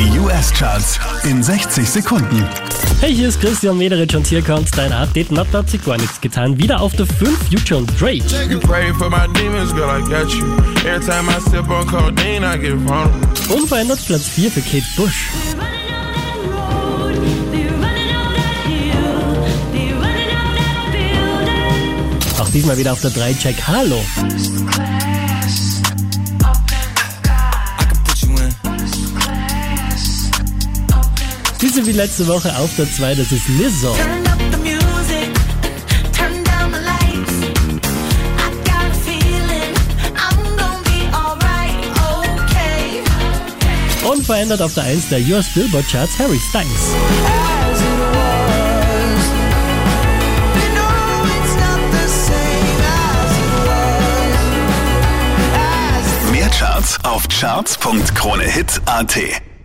Die US-Charts in 60 Sekunden. Hey, hier ist Christian Mederich und hier kommt dein Update. Na, da hat sich gar nichts getan. Wieder auf der 5 Future und Drake. Demons, girl, codeine. Unverändert Platz 4 für Kate Bush. Auch diesmal wieder auf der 3 Jack Harlow. Diese wie letzte Woche auf der 2, das ist Lizzo. Unverändert auf der 1 der US Billboard Charts Harry Styles. Mehr Charts auf charts.kronehit.at